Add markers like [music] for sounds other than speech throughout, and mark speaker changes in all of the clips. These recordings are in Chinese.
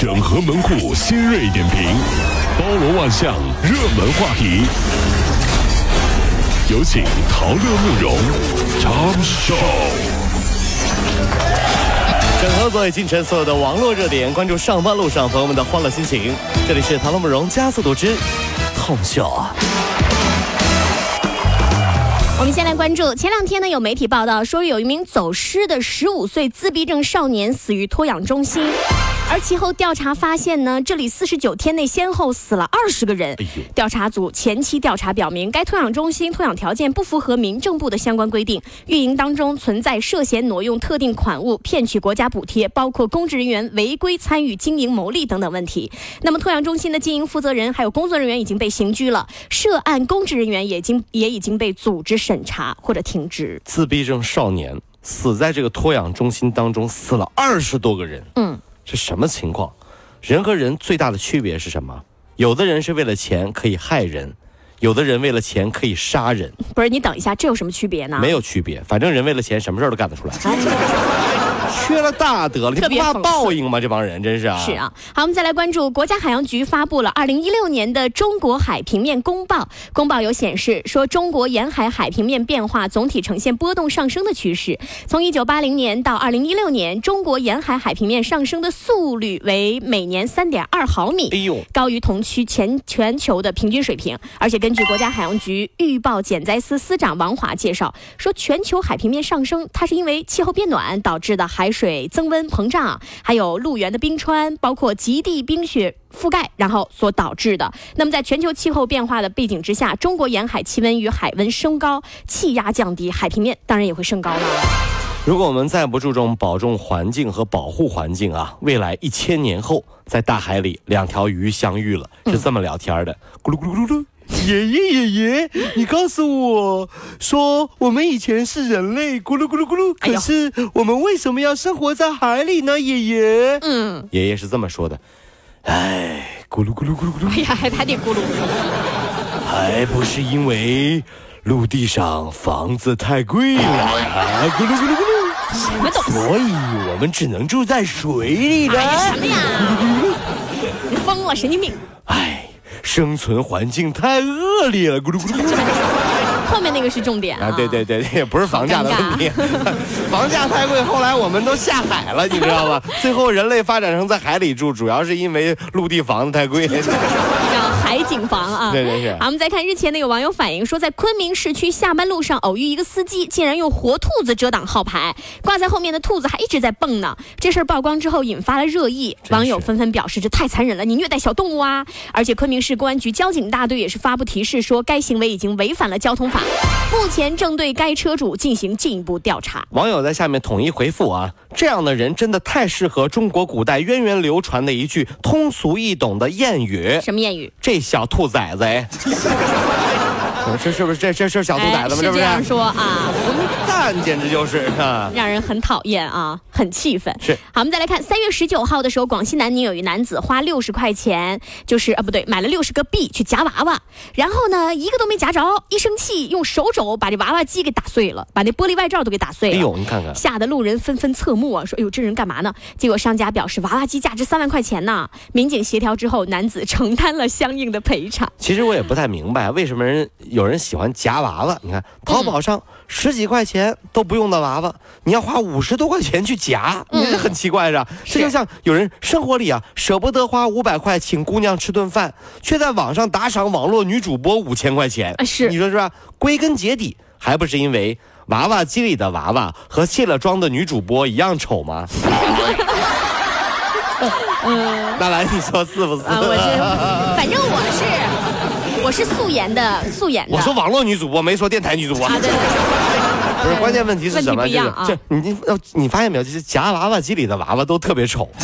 Speaker 1: 整合门户新锐点评，包罗万象，热门话题。有请陶乐慕容长寿。
Speaker 2: 整合昨夜今晨所有的网络热点，关注上班路上朋友们的欢乐心情。这里是陶乐慕容加速度之 Tom Show。
Speaker 3: 我们先来关注，前两天呢有媒体报道说，有一名走失的十五岁自闭症少年死于托养中心。而其后调查发现呢，这里四十九天内先后死了二十个人。调查组前期调查表明，该托养中心托养条件不符合民政部的相关规定，运营当中存在涉嫌挪用特定款物、骗取国家补贴，包括公职人员违规参与经营牟利等等问题。那么，托养中心的经营负责人还有工作人员已经被刑拘了，涉案公职人员也已经也已经被组织审查或者停职。
Speaker 2: 自闭症少年死在这个托养中心当中，死了二十多个人。嗯。是什么情况？人和人最大的区别是什么？有的人是为了钱可以害人，有的人为了钱可以杀人。
Speaker 3: 不是你等一下，这有什么区别呢？
Speaker 2: 没有区别，反正人为了钱什么事儿都干得出来。缺了大德了，这不怕报应吗？这帮人真是啊！
Speaker 3: 是啊，好，我们再来关注国家海洋局发布了二零一六年的中国海平面公报。公报有显示说，中国沿海海平面变化总体呈现波动上升的趋势。从一九八零年到二零一六年，中国沿海海平面上升的速率为每年三点二毫米，哎呦，高于同区全全球的平均水平。而且根据国家海洋局预报减灾司司长王华介绍说，全球海平面上升，它是因为气候变暖导致的海海。水增温膨胀，还有陆源的冰川，包括极地冰雪覆盖，然后所导致的。那么，在全球气候变化的背景之下，中国沿海气温与海温升高，气压降低，海平面当然也会升高了。
Speaker 2: 如果我们再不注重保重环境和保护环境啊，未来一千年后，在大海里两条鱼相遇了，是这么聊天的：咕噜咕噜咕噜。爷爷爷爷，你告诉我说，我们以前是人类，咕噜咕噜咕噜。可是我们为什么要生活在海里呢？爷爷，嗯，爷爷是这么说的。哎，咕噜咕噜咕噜咕噜。
Speaker 3: 哎呀，还还得咕噜。
Speaker 2: 还不是因为陆地上房子太贵了啊！咕噜咕噜咕噜。
Speaker 3: 什么东西？
Speaker 2: 所以我们只能住在水里了。
Speaker 3: 什么呀？你疯了，神经病。哎。
Speaker 2: 生存环境太恶劣了，咕噜咕噜。
Speaker 3: 后面那个是重点啊！
Speaker 2: 对对对对，不是房价的问题，[laughs] 房价太贵，后来我们都下海了，你知道吗？最后人类发展成在海里住，主要是因为陆地房子太贵。
Speaker 3: 海景房啊，[laughs]
Speaker 2: 对对对。
Speaker 3: 好，我们再看日前呢，有网友反映说，在昆明市区下班路上偶遇一个司机，竟然用活兔子遮挡号牌，挂在后面的兔子还一直在蹦呢。这事儿曝光之后，引发了热议，网友纷纷表示这太残忍了，你虐待小动物啊！而且昆明市公安局交警大队也是发布提示说，该行为已经违反了交通法，目前正对该车主进行进一步调查。
Speaker 2: 网友在下面统一回复啊，这样的人真的太适合中国古代源远流传的一句通俗易懂的谚语。
Speaker 3: 什么谚语？
Speaker 2: 这。小兔崽子，[laughs] 这是不是这这是小兔崽子吗？
Speaker 3: 是这样说啊。
Speaker 2: 简直就是
Speaker 3: 让人很讨厌啊，很气愤。
Speaker 2: 是
Speaker 3: 好，我们再来看三月十九号的时候，广西南宁有一男子花六十块钱，就是啊不对，买了六十个币去夹娃娃，然后呢一个都没夹着，一生气用手肘把这娃娃机给打碎了，把那玻璃外罩都给打碎了。哎
Speaker 2: 呦，你看看，
Speaker 3: 吓得路人纷纷侧目啊，说哎呦这人干嘛呢？结果商家表示娃娃机价值三万块钱呢。民警协调之后，男子承担了相应的赔偿。
Speaker 2: 其实我也不太明白，为什么人有人喜欢夹娃娃？你看淘宝上十几块钱。都不用的娃娃，你要花五十多块钱去夹，你这很奇怪是吧？这就像有人生活里啊舍不得花五百块请姑娘吃顿饭，却在网上打赏网络女主播五千块钱，
Speaker 3: 是
Speaker 2: 你说是吧？归根结底还不是因为娃娃机里的娃娃和卸了妆的女主播一样丑吗？嗯，[laughs] [laughs] 那来你说是不是？
Speaker 3: 我是，[laughs] 反正我是，我是素颜的，素颜的。
Speaker 2: 我说网络女主播，没说电台女主播。
Speaker 3: 啊，对。
Speaker 2: 不是关键问题是什么？
Speaker 3: 这个
Speaker 2: 这你你你发现没有？就是夹娃娃机里的娃娃都特别丑。[laughs]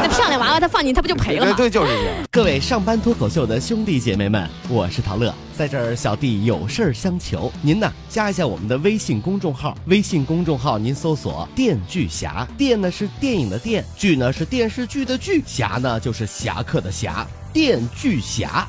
Speaker 3: 那漂亮娃娃他放进他不就赔了吗？
Speaker 2: 对，就是这样。[laughs]
Speaker 4: 各位上班脱口秀的兄弟姐妹们，我是陶乐，在这儿小弟有事儿相求，您呢加一下我们的微信公众号，微信公众号您搜索“电锯侠”，电呢是电影的电，剧呢是电视剧的剧，侠呢就是侠客的侠，电锯侠。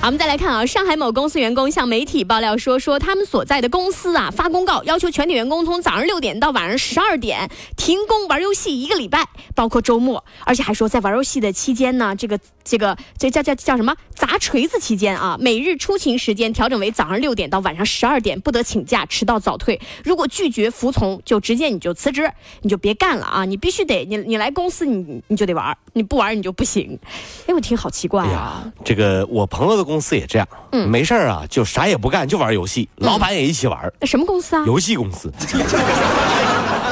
Speaker 3: 好，我们再来看啊，上海某公司员工向媒体爆料说，说他们所在的公司啊发公告，要求全体员工从早上六点到晚上十二点停工玩游戏一个礼拜，包括周末，而且还说在玩游戏的期间呢，这个这个这叫叫叫什么砸锤子期间啊，每日出勤时间调整为早上六点到晚上十二点，不得请假、迟到、早退。如果拒绝服从，就直接你就辞职，你就别干了啊！你必须得你你来公司你你就得玩，你不玩你就不行。哎，我听好奇怪啊。
Speaker 2: 这个我朋友的公司也这样，
Speaker 3: 嗯
Speaker 2: 没事儿啊就啥也不干，就玩游戏，老板也一起玩，
Speaker 3: 那什么公司啊？
Speaker 2: 游戏公司，[laughs]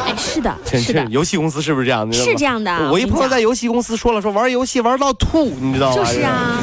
Speaker 3: 哎，是的，
Speaker 2: 这
Speaker 3: 是的。
Speaker 2: 游戏公司是不是这样？
Speaker 3: 是这样的
Speaker 2: 我一朋友在游戏公司说了，说玩游戏玩到吐，你知道吗？
Speaker 3: 就是啊，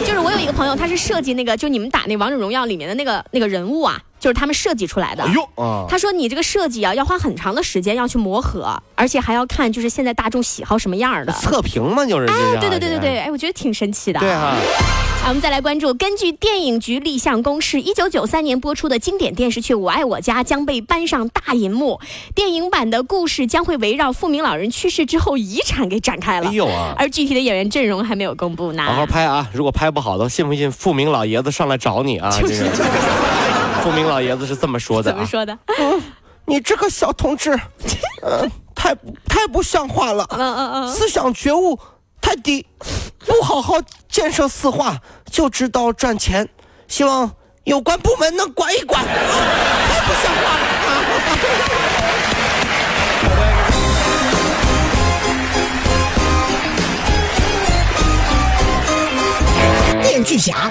Speaker 3: 就是我有一个朋友，他是设计那个，就你们打那王者荣耀里面的那个那个人物啊，就是他们设计出来的。
Speaker 2: 哎呦啊，
Speaker 3: 他说你这个设计啊，要花很长的时间要去磨合，而且还要看就是现在大众喜好什么样的。[laughs]
Speaker 2: 测评嘛，就是这
Speaker 3: 哎，对对对对对，哎，我觉得挺神奇的。
Speaker 2: 对啊，
Speaker 3: 啊，我们再来关注，根据电影局立项公示，一九九三年播出的经典电视剧《我爱我家》将被搬上大银幕。电影版的故事将会围绕富明老人去世之后遗产给展开了。
Speaker 2: 哎呦啊，
Speaker 3: 而具体的演员阵容还没有公布呢。
Speaker 2: 好好拍啊！如果拍不好的，信不信富明老爷子上来找你啊？
Speaker 3: 就是
Speaker 2: 这个富明老爷子是这么说的啊。[laughs]
Speaker 3: 怎么说的？
Speaker 2: 你这个小同志，呃，太太不像话了，
Speaker 3: 嗯嗯嗯，
Speaker 2: 思想觉悟太低，不好好建设四化，就知道赚钱。希望有关部门能管一管，啊太不像话了。[laughs]
Speaker 5: 电锯侠